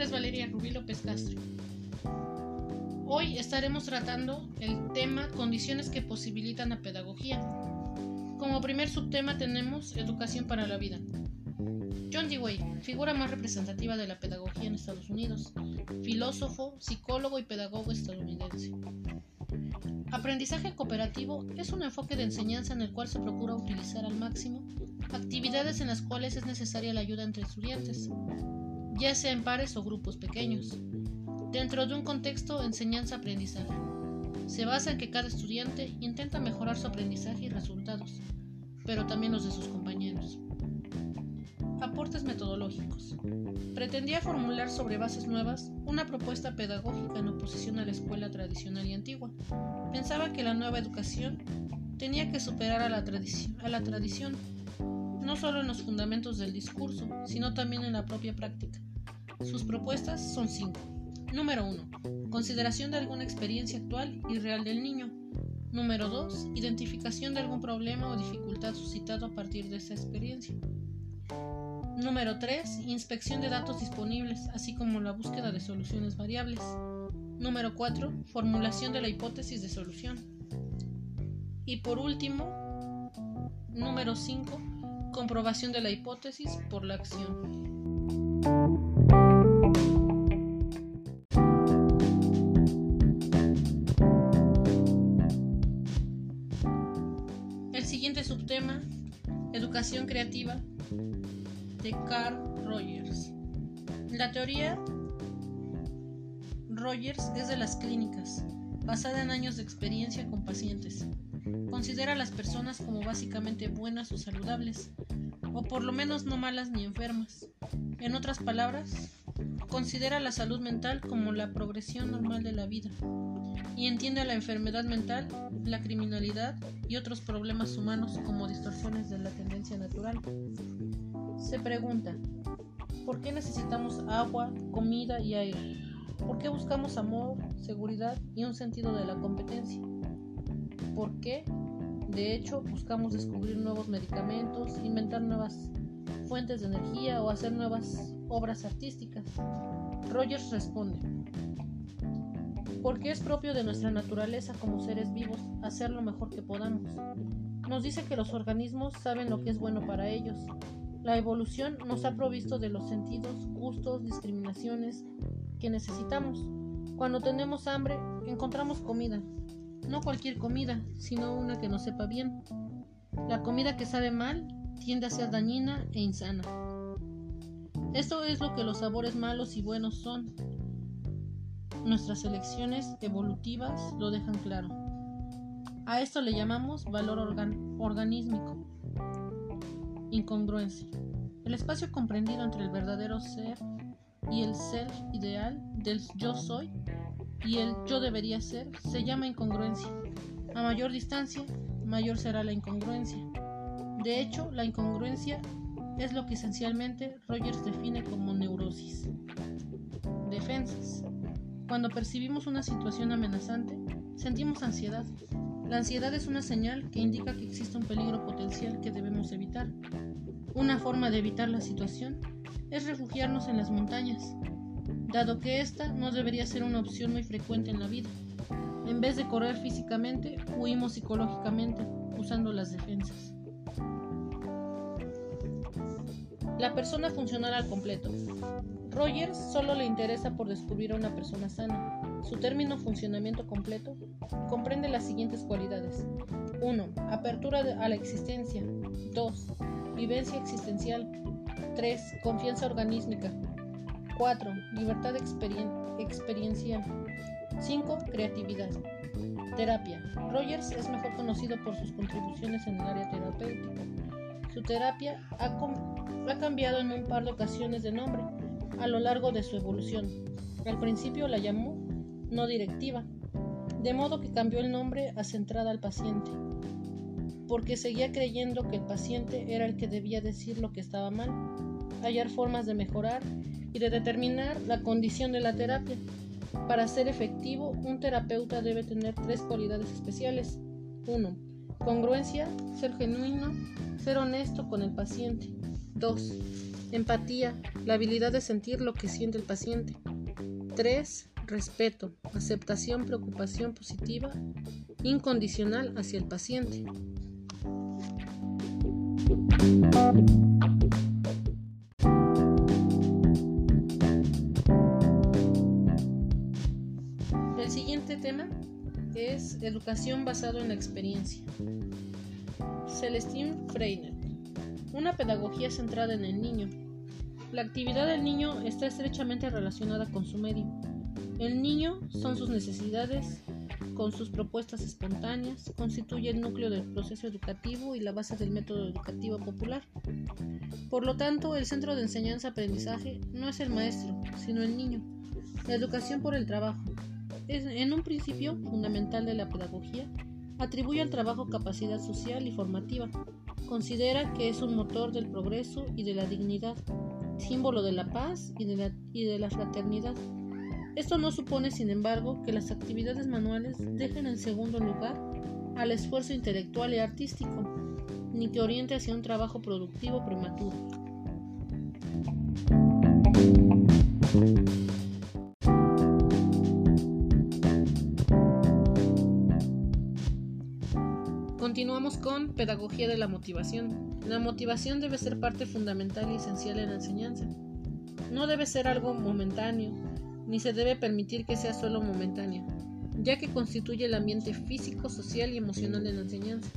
nombre es Valeria Rubí López Castro. Hoy estaremos tratando el tema condiciones que posibilitan la pedagogía. Como primer subtema tenemos educación para la vida. John Dewey, figura más representativa de la pedagogía en Estados Unidos, filósofo, psicólogo y pedagogo estadounidense. Aprendizaje cooperativo es un enfoque de enseñanza en el cual se procura utilizar al máximo actividades en las cuales es necesaria la ayuda entre estudiantes, ya sea en pares o grupos pequeños, dentro de un contexto enseñanza-aprendizaje. Se basa en que cada estudiante intenta mejorar su aprendizaje y resultados, pero también los de sus compañeros. Aportes metodológicos. Pretendía formular sobre bases nuevas una propuesta pedagógica en oposición a la escuela tradicional y antigua. Pensaba que la nueva educación tenía que superar a la, a la tradición, no solo en los fundamentos del discurso, sino también en la propia práctica. Sus propuestas son cinco. Número 1. Consideración de alguna experiencia actual y real del niño. Número 2. Identificación de algún problema o dificultad suscitado a partir de esa experiencia. Número 3. Inspección de datos disponibles, así como la búsqueda de soluciones variables. Número 4. Formulación de la hipótesis de solución. Y por último, número 5. Comprobación de la hipótesis por la acción. Creativa de Carl Rogers. La teoría Rogers es de las clínicas, basada en años de experiencia con pacientes. Considera a las personas como básicamente buenas o saludables, o por lo menos no malas ni enfermas. En otras palabras, considera la salud mental como la progresión normal de la vida y entiende la enfermedad mental, la criminalidad y otros problemas humanos como distorsiones de la tendencia natural. Se pregunta, ¿por qué necesitamos agua, comida y aire? ¿Por qué buscamos amor, seguridad y un sentido de la competencia? ¿Por qué? De hecho, buscamos descubrir nuevos medicamentos, inventar nuevas fuentes de energía o hacer nuevas obras artísticas. Rogers responde, porque es propio de nuestra naturaleza como seres vivos hacer lo mejor que podamos. Nos dice que los organismos saben lo que es bueno para ellos. La evolución nos ha provisto de los sentidos, gustos, discriminaciones que necesitamos. Cuando tenemos hambre, encontramos comida. No cualquier comida, sino una que nos sepa bien. La comida que sabe mal tiende a ser dañina e insana. Esto es lo que los sabores malos y buenos son, Nuestras elecciones evolutivas lo dejan claro. A esto le llamamos valor organísmico. Incongruencia. El espacio comprendido entre el verdadero ser y el ser ideal del yo soy y el yo debería ser se llama incongruencia. A mayor distancia, mayor será la incongruencia. De hecho, la incongruencia es lo que esencialmente Rogers define como neurosis. Defensas. Cuando percibimos una situación amenazante, sentimos ansiedad. La ansiedad es una señal que indica que existe un peligro potencial que debemos evitar. Una forma de evitar la situación es refugiarnos en las montañas, dado que esta no debería ser una opción muy frecuente en la vida. En vez de correr físicamente, huimos psicológicamente, usando las defensas. La persona funcional al completo. Rogers solo le interesa por descubrir a una persona sana. Su término funcionamiento completo comprende las siguientes cualidades. 1. Apertura a la existencia. 2. Vivencia existencial. 3. Confianza organísmica. 4. Libertad experiencial. 5. Creatividad. Terapia. Rogers es mejor conocido por sus contribuciones en el área terapéutica. Su terapia ha, ha cambiado en un par de ocasiones de nombre a lo largo de su evolución. Al principio la llamó no directiva, de modo que cambió el nombre a centrada al paciente, porque seguía creyendo que el paciente era el que debía decir lo que estaba mal, hallar formas de mejorar y de determinar la condición de la terapia. Para ser efectivo, un terapeuta debe tener tres cualidades especiales. 1. Congruencia, ser genuino, ser honesto con el paciente. 2 Empatía, la habilidad de sentir lo que siente el paciente. 3. Respeto, aceptación, preocupación positiva, incondicional hacia el paciente. El siguiente tema es educación basado en la experiencia. Celestine Freiner. Una pedagogía centrada en el niño. La actividad del niño está estrechamente relacionada con su medio. El niño son sus necesidades, con sus propuestas espontáneas, constituye el núcleo del proceso educativo y la base del método educativo popular. Por lo tanto, el centro de enseñanza-aprendizaje no es el maestro, sino el niño. La educación por el trabajo. Es, en un principio fundamental de la pedagogía, atribuye al trabajo capacidad social y formativa. Considera que es un motor del progreso y de la dignidad, símbolo de la paz y de la, y de la fraternidad. Esto no supone, sin embargo, que las actividades manuales dejen en segundo lugar al esfuerzo intelectual y artístico, ni que oriente hacia un trabajo productivo prematuro. Continuamos con Pedagogía de la Motivación. La motivación debe ser parte fundamental y esencial en la enseñanza. No debe ser algo momentáneo, ni se debe permitir que sea solo momentánea, ya que constituye el ambiente físico, social y emocional de la enseñanza.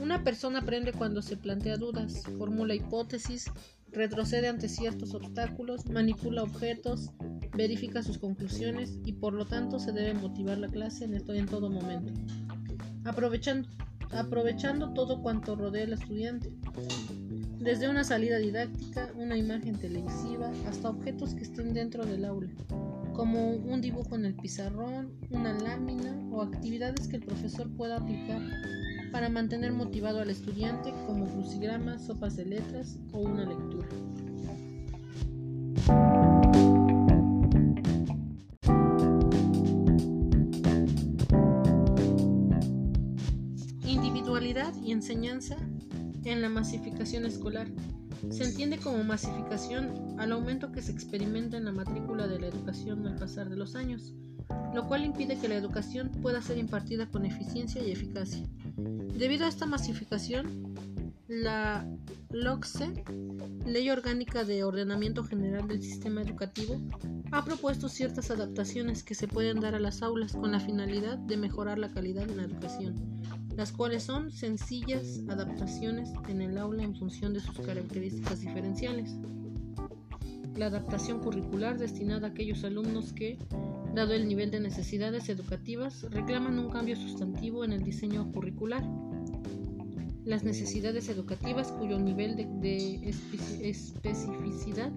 Una persona aprende cuando se plantea dudas, formula hipótesis, retrocede ante ciertos obstáculos, manipula objetos, verifica sus conclusiones y por lo tanto se debe motivar la clase en todo momento, aprovechando, aprovechando todo cuanto rodea al estudiante, desde una salida didáctica, una imagen televisiva, hasta objetos que estén dentro del aula, como un dibujo en el pizarrón, una lámina o actividades que el profesor pueda aplicar para mantener motivado al estudiante como crucigramas, sopas de letras o una lectura. Individualidad y enseñanza en la masificación escolar. Se entiende como masificación al aumento que se experimenta en la matrícula de la educación al pasar de los años, lo cual impide que la educación pueda ser impartida con eficiencia y eficacia. Debido a esta masificación, la LOCSE, Ley Orgánica de Ordenamiento General del Sistema Educativo, ha propuesto ciertas adaptaciones que se pueden dar a las aulas con la finalidad de mejorar la calidad de la educación las cuales son sencillas adaptaciones en el aula en función de sus características diferenciales. La adaptación curricular destinada a aquellos alumnos que, dado el nivel de necesidades educativas, reclaman un cambio sustantivo en el diseño curricular. Las necesidades educativas cuyo nivel de, especificidad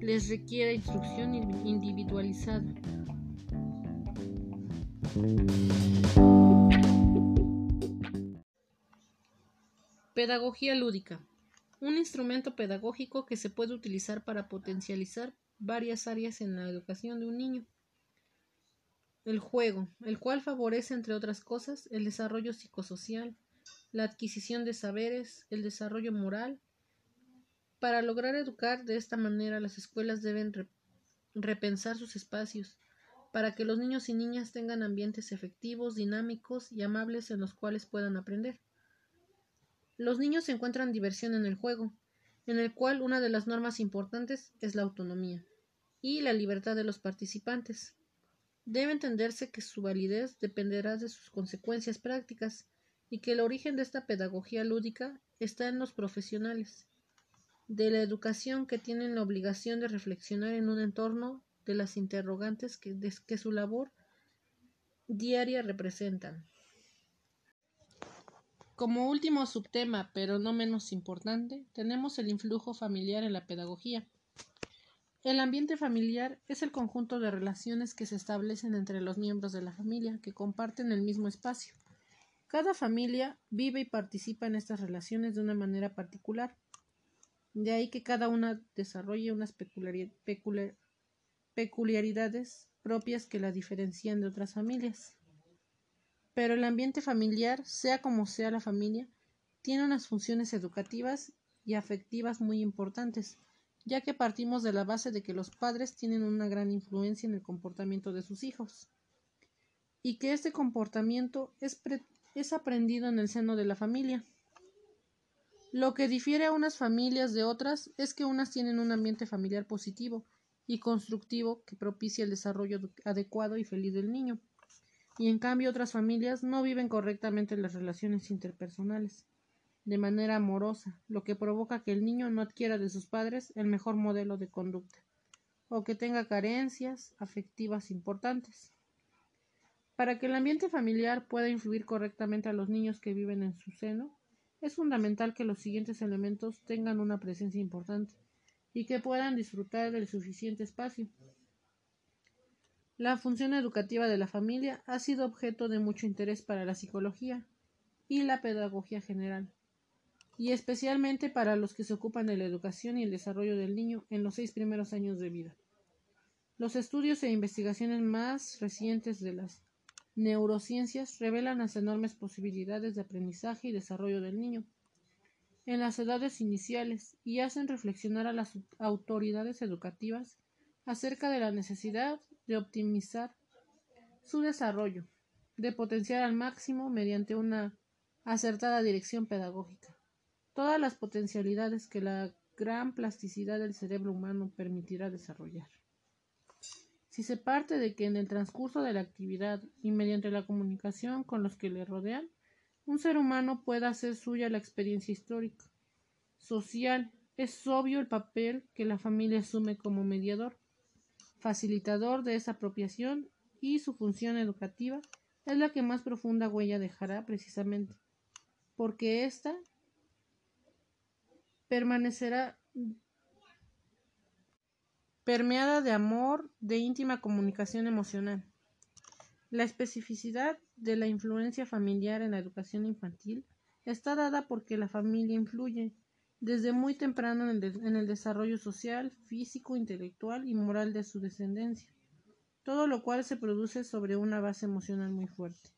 les requiere instrucción individualizada. Pedagogía lúdica. Un instrumento pedagógico que se puede utilizar para potencializar varias áreas en la educación de un niño. El juego, el cual favorece, entre otras cosas, el desarrollo psicosocial, la adquisición de saberes, el desarrollo moral. Para lograr educar de esta manera, las escuelas deben repensar sus espacios, para que los niños y niñas tengan ambientes efectivos, dinámicos y amables en los cuales puedan aprender. Los niños encuentran diversión en el juego, en el cual una de las normas importantes es la autonomía y la libertad de los participantes. Debe entenderse que su validez dependerá de sus consecuencias prácticas y que el origen de esta pedagogía lúdica está en los profesionales de la educación que tienen la obligación de reflexionar en un entorno de las interrogantes que, su labor diaria representan. Como último subtema, pero no menos importante, tenemos el influjo familiar en la pedagogía. El ambiente familiar es el conjunto de relaciones que se establecen entre los miembros de la familia que comparten el mismo espacio. Cada familia vive y participa en estas relaciones de una manera particular. De ahí que cada una desarrolle unas peculiaridades propias que la diferencian de otras familias. Pero el ambiente familiar, sea como sea la familia, tiene unas funciones educativas y afectivas muy importantes, ya que partimos de la base de que los padres tienen una gran influencia en el comportamiento de sus hijos y que este comportamiento es, es aprendido en el seno de la familia. Lo que difiere a unas familias de otras es que unas tienen un ambiente familiar positivo y constructivo que propicia el desarrollo adecuado y feliz del niño, y en cambio otras familias no viven correctamente las relaciones interpersonales de manera amorosa, lo que provoca que el niño no adquiera de sus padres el mejor modelo de conducta, o que tenga carencias afectivas importantes. Para que el ambiente familiar pueda influir correctamente a los niños que viven en su seno, es fundamental que los siguientes elementos tengan una presencia importante y que puedan disfrutar del suficiente espacio. La función educativa de la familia ha sido objeto de mucho interés para la psicología y la pedagogía general y especialmente para los que se ocupan de la educación y el desarrollo del niño en los seis primeros años de vida. Los estudios e investigaciones más recientes de las neurociencias revelan las enormes posibilidades de aprendizaje y desarrollo del niño en las edades iniciales y hacen reflexionar a las autoridades educativas acerca de la necesidad de optimizar su desarrollo, de potenciar al máximo mediante una acertada dirección pedagógica todas las potencialidades que la gran plasticidad del cerebro humano permitirá desarrollar. Si se parte de que en el transcurso de la actividad y mediante la comunicación con los que le rodean, un ser humano pueda hacer suya la experiencia histórica, social, es obvio el papel que la familia asume como mediador, facilitador de esa apropiación y su función educativa es la que más profunda huella dejará precisamente, porque ésta permanecerá permeada de amor, de íntima comunicación emocional. La especificidad de la influencia familiar en la educación infantil está dada porque la familia influye desde muy temprano en el, desarrollo social, físico, intelectual y moral de su descendencia, todo lo cual se produce sobre una base emocional muy fuerte.